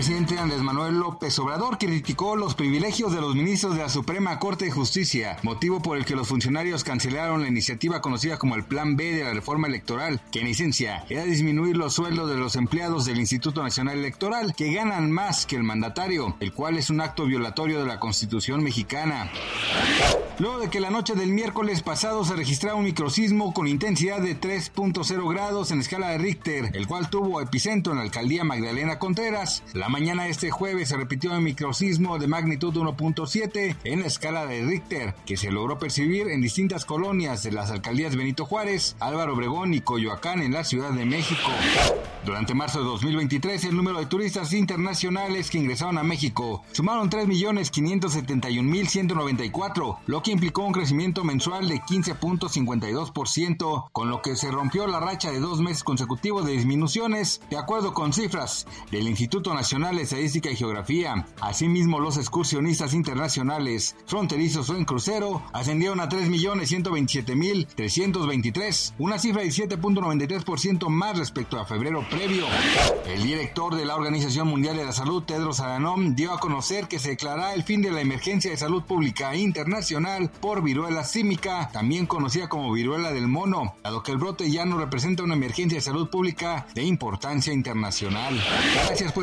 Presidente Andrés Manuel López Obrador criticó los privilegios de los ministros de la Suprema Corte de Justicia, motivo por el que los funcionarios cancelaron la iniciativa conocida como el Plan B de la reforma electoral, que en esencia era disminuir los sueldos de los empleados del Instituto Nacional Electoral, que ganan más que el mandatario, el cual es un acto violatorio de la Constitución mexicana. Luego de que la noche del miércoles pasado se registrara un microsismo con intensidad de 3.0 grados en escala de Richter, el cual tuvo epicentro en la alcaldía Magdalena Contreras, la mañana este jueves se repitió un microsismo de magnitud 1.7 en la escala de Richter, que se logró percibir en distintas colonias de las alcaldías Benito Juárez, Álvaro Obregón y Coyoacán en la Ciudad de México. Durante marzo de 2023, el número de turistas internacionales que ingresaron a México sumaron 3.571.194, lo que implicó un crecimiento mensual de 15.52%, con lo que se rompió la racha de dos meses consecutivos de disminuciones, de acuerdo con cifras del Instituto Nacional de Estadística y Geografía. Asimismo, los excursionistas internacionales fronterizos o en crucero ascendieron a 3.127.323, una cifra de 7.93% más respecto a febrero previo. El director de la Organización Mundial de la Salud, Tedros Adhanom, dio a conocer que se declarará el fin de la emergencia de salud pública internacional por viruela símica, también conocida como viruela del mono, dado que el brote ya no representa una emergencia de salud pública de importancia internacional. Gracias por